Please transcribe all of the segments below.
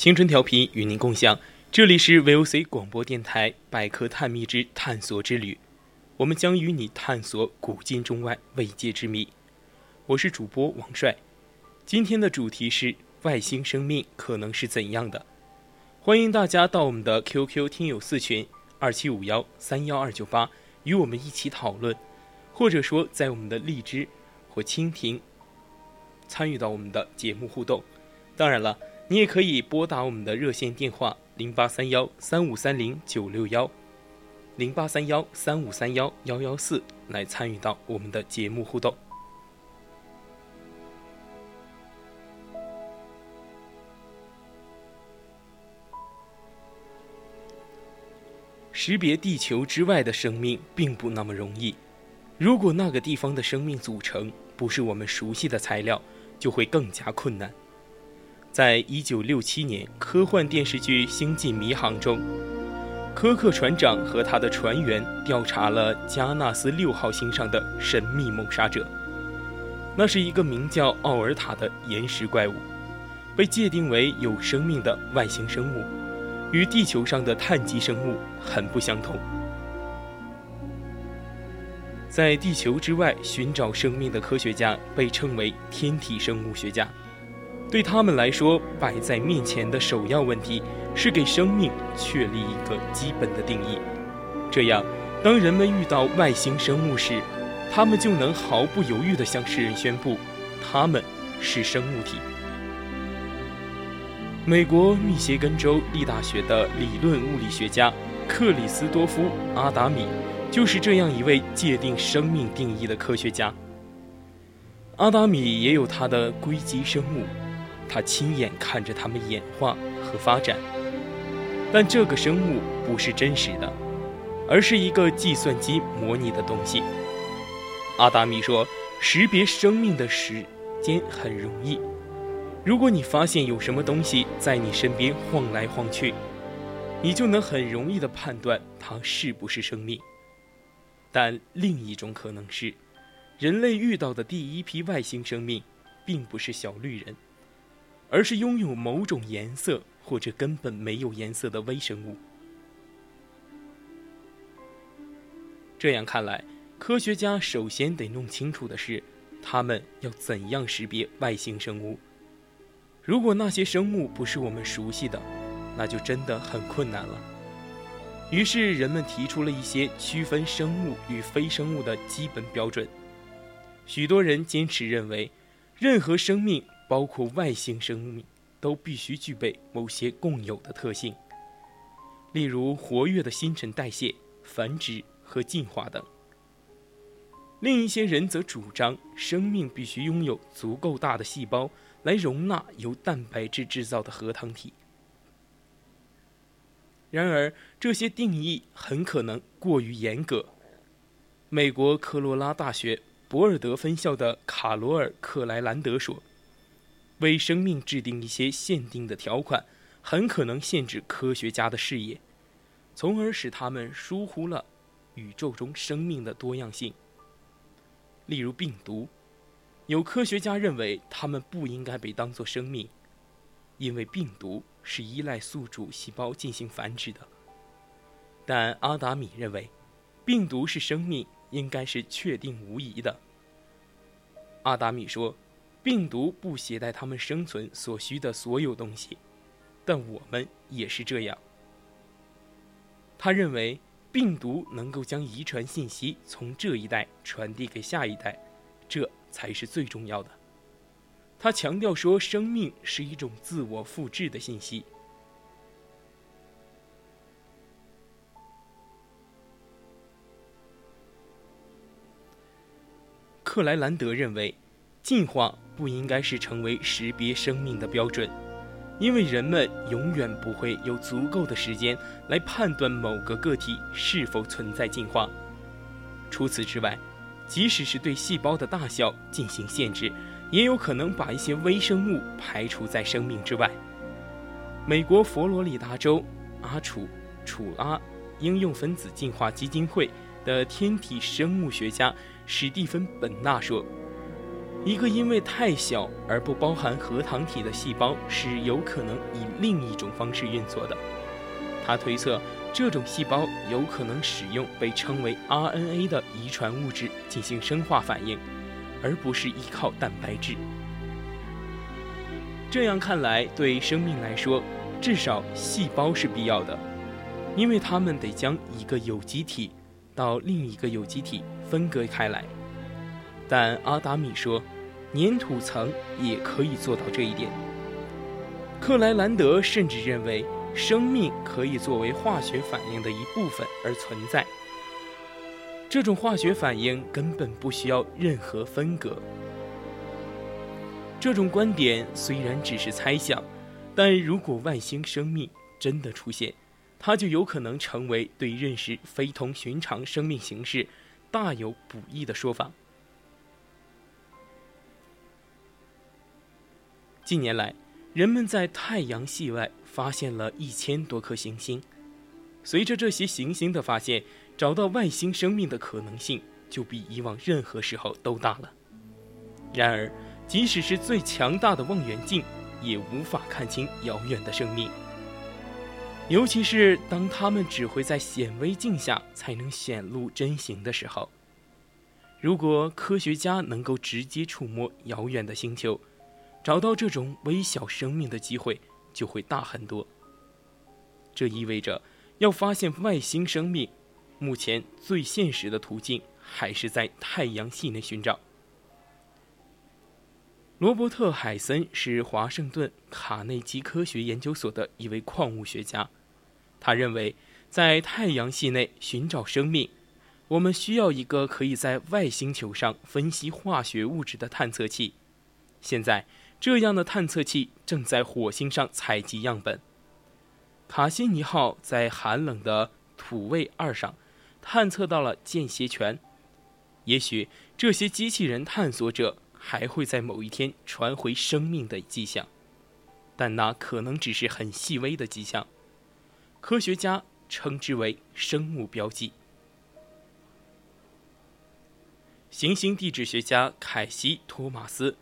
青春调频与您共享，这里是 VOC 广播电台《百科探秘之探索之旅》，我们将与你探索古今中外未解之谜。我是主播王帅，今天的主题是外星生命可能是怎样的？欢迎大家到我们的 QQ 听友四群二七五幺三幺二九八与我们一起讨论，或者说在我们的荔枝或蜻蜓参与到我们的节目互动。当然了。你也可以拨打我们的热线电话零八三幺三五三零九六幺，零八三幺三五三幺幺幺四来参与到我们的节目互动。识别地球之外的生命并不那么容易，如果那个地方的生命组成不是我们熟悉的材料，就会更加困难。在一九六七年科幻电视剧《星际迷航》中，科克船长和他的船员调查了加纳斯六号星上的神秘谋杀者。那是一个名叫奥尔塔的岩石怪物，被界定为有生命的外星生物，与地球上的碳基生物很不相同。在地球之外寻找生命的科学家被称为天体生物学家。对他们来说，摆在面前的首要问题是给生命确立一个基本的定义。这样，当人们遇到外星生物时，他们就能毫不犹豫地向世人宣布，他们是生物体。美国密歇根州立大学的理论物理学家克里斯多夫·阿达米就是这样一位界定生命定义的科学家。阿达米也有他的硅基生物。他亲眼看着它们演化和发展，但这个生物不是真实的，而是一个计算机模拟的东西。阿达米说：“识别生命的时间很容易，如果你发现有什么东西在你身边晃来晃去，你就能很容易地判断它是不是生命。但另一种可能是，人类遇到的第一批外星生命，并不是小绿人。”而是拥有某种颜色或者根本没有颜色的微生物。这样看来，科学家首先得弄清楚的是，他们要怎样识别外星生物。如果那些生物不是我们熟悉的，那就真的很困难了。于是，人们提出了一些区分生物与非生物的基本标准。许多人坚持认为，任何生命。包括外星生命，都必须具备某些共有的特性，例如活跃的新陈代谢、繁殖和进化等。另一些人则主张，生命必须拥有足够大的细胞来容纳由蛋白质制造的核糖体。然而，这些定义很可能过于严格。美国科罗拉大学博尔德分校的卡罗尔·克莱兰德说。为生命制定一些限定的条款，很可能限制科学家的视野，从而使他们疏忽了宇宙中生命的多样性。例如病毒，有科学家认为它们不应该被当作生命，因为病毒是依赖宿主细胞进行繁殖的。但阿达米认为，病毒是生命，应该是确定无疑的。阿达米说。病毒不携带它们生存所需的所有东西，但我们也是这样。他认为病毒能够将遗传信息从这一代传递给下一代，这才是最重要的。他强调说，生命是一种自我复制的信息。克莱兰德认为。进化不应该是成为识别生命的标准，因为人们永远不会有足够的时间来判断某个个体是否存在进化。除此之外，即使是对细胞的大小进行限制，也有可能把一些微生物排除在生命之外。美国佛罗里达州阿楚楚阿应用分子进化基金会的天体生物学家史蒂芬本纳说：“一个因为太小而不包含核糖体的细胞是有可能以另一种方式运作的。”他推测。这种细胞有可能使用被称为 RNA 的遗传物质进行生化反应，而不是依靠蛋白质。这样看来，对生命来说，至少细胞是必要的，因为它们得将一个有机体到另一个有机体分割开来。但阿达米说，粘土层也可以做到这一点。克莱兰德甚至认为。生命可以作为化学反应的一部分而存在。这种化学反应根本不需要任何分隔。这种观点虽然只是猜想，但如果外星生命真的出现，它就有可能成为对认识非同寻常生命形式大有补益的说法。近年来，人们在太阳系外。发现了一千多颗行星，随着这些行星的发现，找到外星生命的可能性就比以往任何时候都大了。然而，即使是最强大的望远镜，也无法看清遥远的生命，尤其是当它们只会在显微镜下才能显露真形的时候。如果科学家能够直接触摸遥远的星球，找到这种微小生命的机会。就会大很多。这意味着，要发现外星生命，目前最现实的途径还是在太阳系内寻找。罗伯特·海森是华盛顿卡内基科学研究所的一位矿物学家，他认为，在太阳系内寻找生命，我们需要一个可以在外星球上分析化学物质的探测器。现在。这样的探测器正在火星上采集样本。卡西尼号在寒冷的土卫二上探测到了间歇泉。也许这些机器人探索者还会在某一天传回生命的迹象，但那可能只是很细微的迹象。科学家称之为生物标记。行星地质学家凯西·托马斯。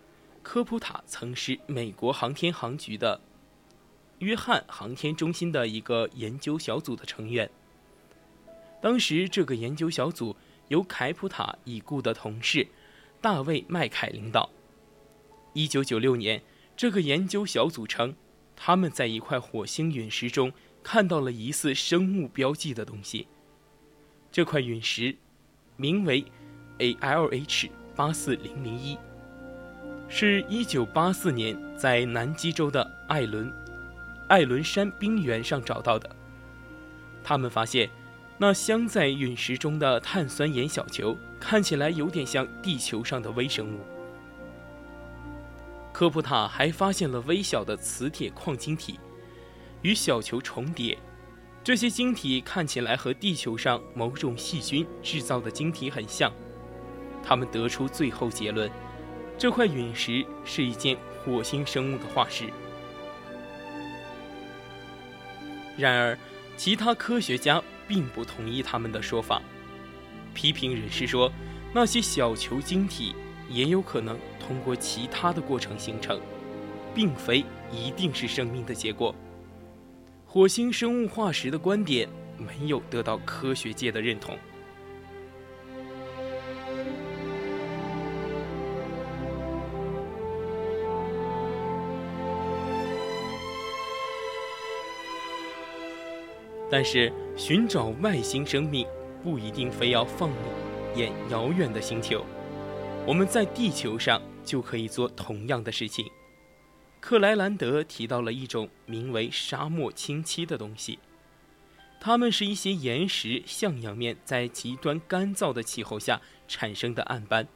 科普塔曾是美国航天航局的约翰航天中心的一个研究小组的成员。当时，这个研究小组由凯普塔已故的同事大卫·麦凯领导。1996年，这个研究小组称，他们在一块火星陨石中看到了疑似生物标记的东西。这块陨石名为 ALH 八四零零一。是一九八四年在南极洲的艾伦艾伦山冰原上找到的。他们发现，那镶在陨石中的碳酸盐小球看起来有点像地球上的微生物。科普塔还发现了微小的磁铁矿晶体，与小球重叠，这些晶体看起来和地球上某种细菌制造的晶体很像。他们得出最后结论。这块陨石是一件火星生物的化石。然而，其他科学家并不同意他们的说法。批评人士说，那些小球晶体也有可能通过其他的过程形成，并非一定是生命的结果。火星生物化石的观点没有得到科学界的认同。但是，寻找外星生命不一定非要放眼遥远的星球，我们在地球上就可以做同样的事情。克莱兰德提到了一种名为沙漠清漆的东西，它们是一些岩石向阳面在极端干燥的气候下产生的暗斑。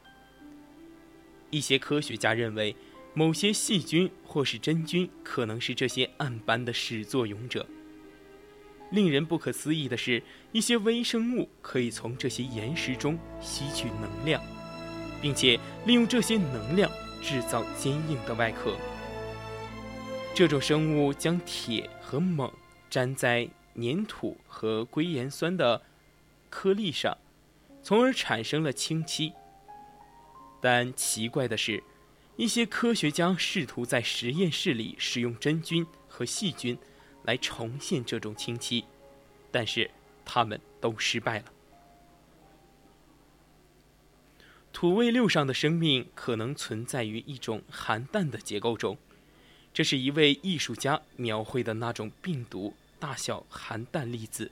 一些科学家认为，某些细菌或是真菌可能是这些暗斑的始作俑者。令人不可思议的是，一些微生物可以从这些岩石中吸取能量，并且利用这些能量制造坚硬的外壳。这种生物将铁和锰粘在粘土和硅盐酸的颗粒上，从而产生了氢气。但奇怪的是，一些科学家试图在实验室里使用真菌和细菌。来重现这种氢气，但是他们都失败了。土卫六上的生命可能存在于一种含氮的结构中，这是一位艺术家描绘的那种病毒大小含氮粒子。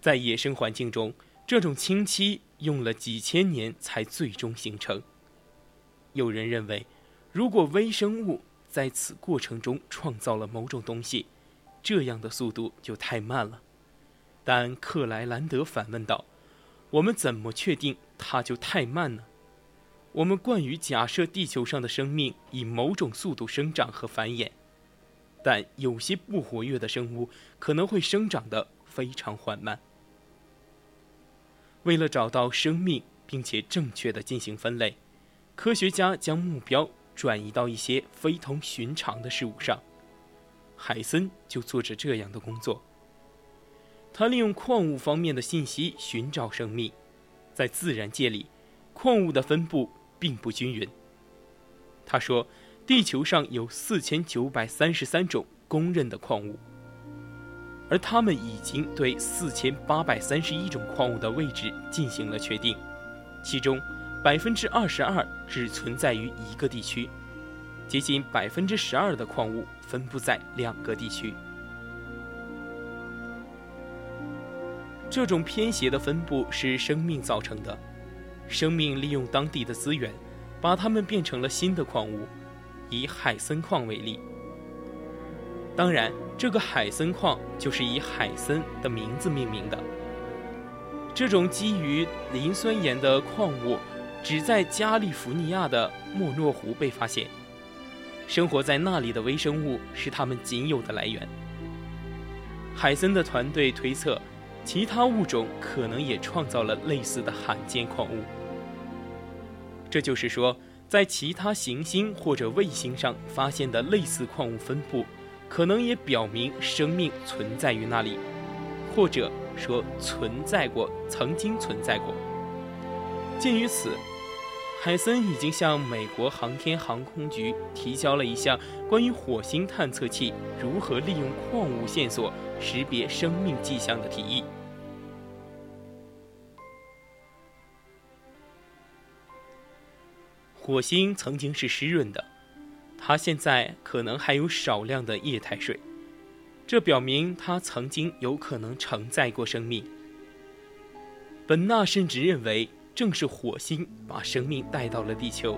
在野生环境中，这种氢气用了几千年才最终形成。有人认为，如果微生物在此过程中创造了某种东西，这样的速度就太慢了。但克莱兰德反问道：“我们怎么确定它就太慢呢？我们惯于假设地球上的生命以某种速度生长和繁衍，但有些不活跃的生物可能会生长得非常缓慢。为了找到生命，并且正确的进行分类，科学家将目标。”转移到一些非同寻常的事物上，海森就做着这样的工作。他利用矿物方面的信息寻找生命。在自然界里，矿物的分布并不均匀。他说，地球上有四千九百三十三种公认的矿物，而他们已经对四千八百三十一种矿物的位置进行了确定，其中。百分之二十二只存在于一个地区，接近百分之十二的矿物分布在两个地区。这种偏斜的分布是生命造成的，生命利用当地的资源，把它们变成了新的矿物。以海森矿为例，当然，这个海森矿就是以海森的名字命名的。这种基于磷酸盐的矿物。只在加利福尼亚的莫诺湖被发现，生活在那里的微生物是它们仅有的来源。海森的团队推测，其他物种可能也创造了类似的罕见矿物。这就是说，在其他行星或者卫星上发现的类似矿物分布，可能也表明生命存在于那里，或者说存在过，曾经存在过。鉴于此。海森已经向美国航天航空局提交了一项关于火星探测器如何利用矿物线索识别生命迹象的提议。火星曾经是湿润的，它现在可能还有少量的液态水，这表明它曾经有可能承载过生命。本纳甚至认为。正是火星把生命带到了地球。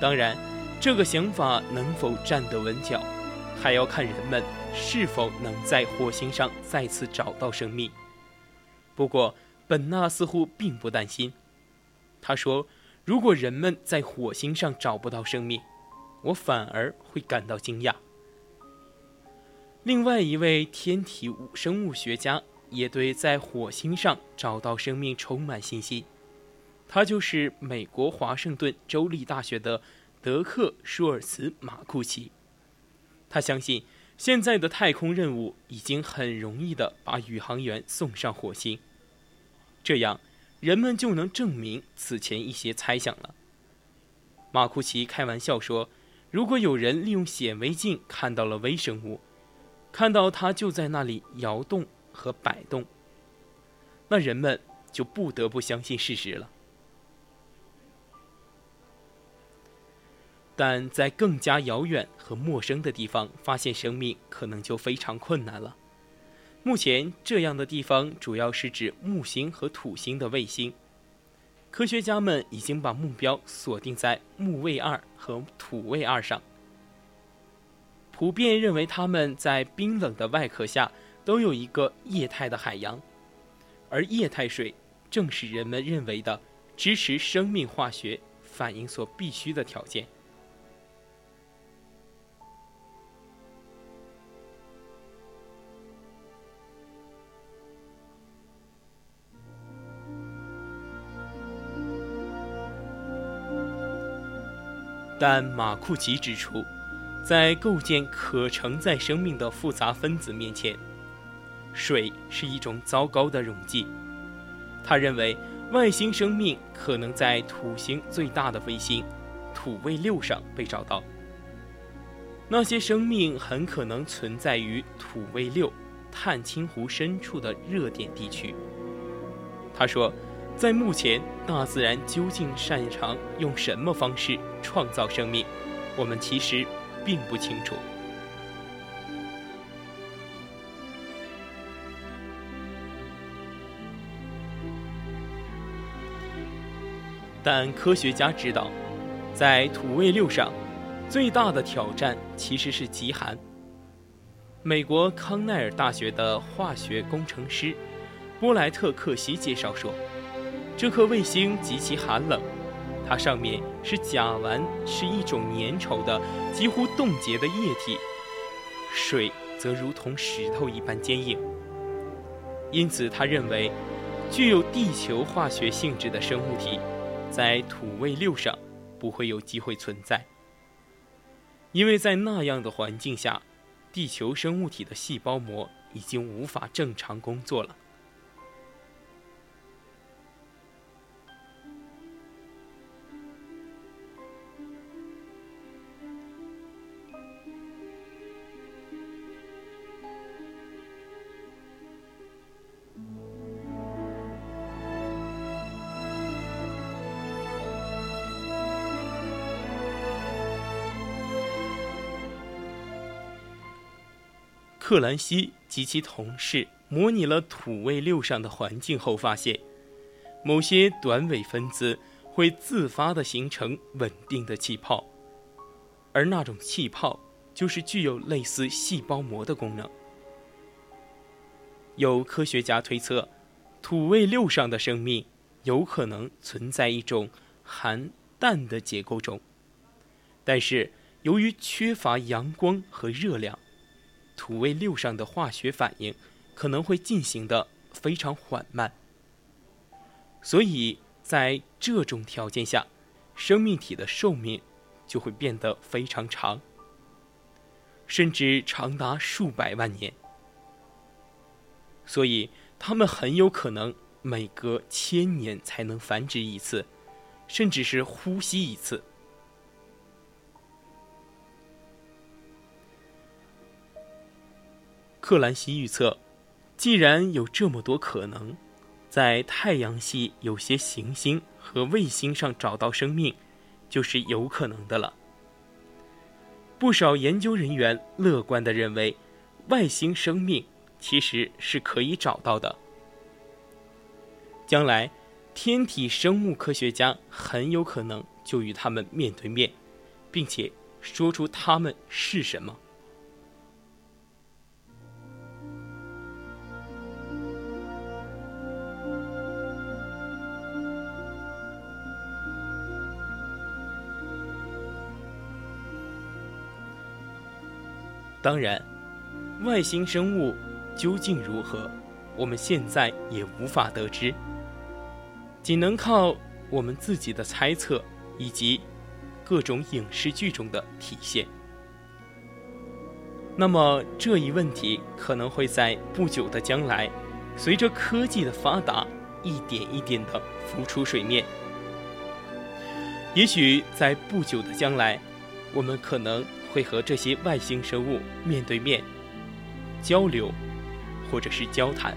当然，这个想法能否站得稳脚，还要看人们是否能在火星上再次找到生命。不过，本纳似乎并不担心。他说：“如果人们在火星上找不到生命，我反而会感到惊讶。”另外一位天体生物学家也对在火星上找到生命充满信心。他就是美国华盛顿州立大学的德克·舒尔茨·马库奇。他相信，现在的太空任务已经很容易地把宇航员送上火星，这样人们就能证明此前一些猜想了。马库奇开玩笑说：“如果有人利用显微镜看到了微生物，看到它就在那里摇动和摆动，那人们就不得不相信事实了。”但在更加遥远和陌生的地方发现生命，可能就非常困难了。目前，这样的地方主要是指木星和土星的卫星。科学家们已经把目标锁定在木卫二和土卫二上，普遍认为它们在冰冷的外壳下都有一个液态的海洋，而液态水正是人们认为的支持生命化学反应所必须的条件。但马库奇指出，在构建可承载生命的复杂分子面前，水是一种糟糕的溶剂。他认为，外星生命可能在土星最大的卫星土卫六上被找到。那些生命很可能存在于土卫六碳青湖深处的热点地区。他说。在目前，大自然究竟擅长用什么方式创造生命，我们其实并不清楚。但科学家知道，在土卫六上，最大的挑战其实是极寒。美国康奈尔大学的化学工程师波莱特·克西介绍说。这颗卫星极其寒冷，它上面是甲烷，是一种粘稠的、几乎冻结的液体，水则如同石头一般坚硬。因此，他认为，具有地球化学性质的生物体，在土卫六上不会有机会存在，因为在那样的环境下，地球生物体的细胞膜已经无法正常工作了。克兰西及其同事模拟了土卫六上的环境后发现，某些短尾分子会自发地形成稳定的气泡，而那种气泡就是具有类似细胞膜的功能。有科学家推测，土卫六上的生命有可能存在一种含氮的结构中，但是由于缺乏阳光和热量。土卫六上的化学反应可能会进行的非常缓慢，所以在这种条件下，生命体的寿命就会变得非常长，甚至长达数百万年。所以，它们很有可能每隔千年才能繁殖一次，甚至是呼吸一次。克兰西预测，既然有这么多可能，在太阳系有些行星和卫星上找到生命，就是有可能的了。不少研究人员乐观地认为，外星生命其实是可以找到的。将来，天体生物科学家很有可能就与他们面对面，并且说出他们是什么。当然，外星生物究竟如何，我们现在也无法得知，仅能靠我们自己的猜测以及各种影视剧中的体现。那么这一问题可能会在不久的将来，随着科技的发达，一点一点地浮出水面。也许在不久的将来，我们可能。会和这些外星生物面对面交流，或者是交谈。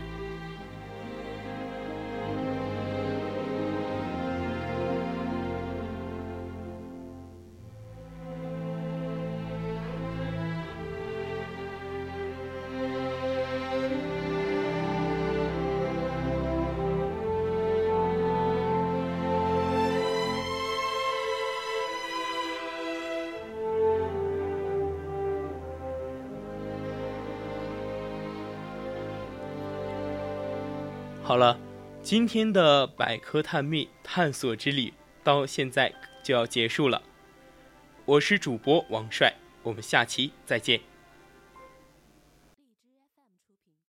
好了，今天的百科探秘探索之旅到现在就要结束了。我是主播王帅，我们下期再见。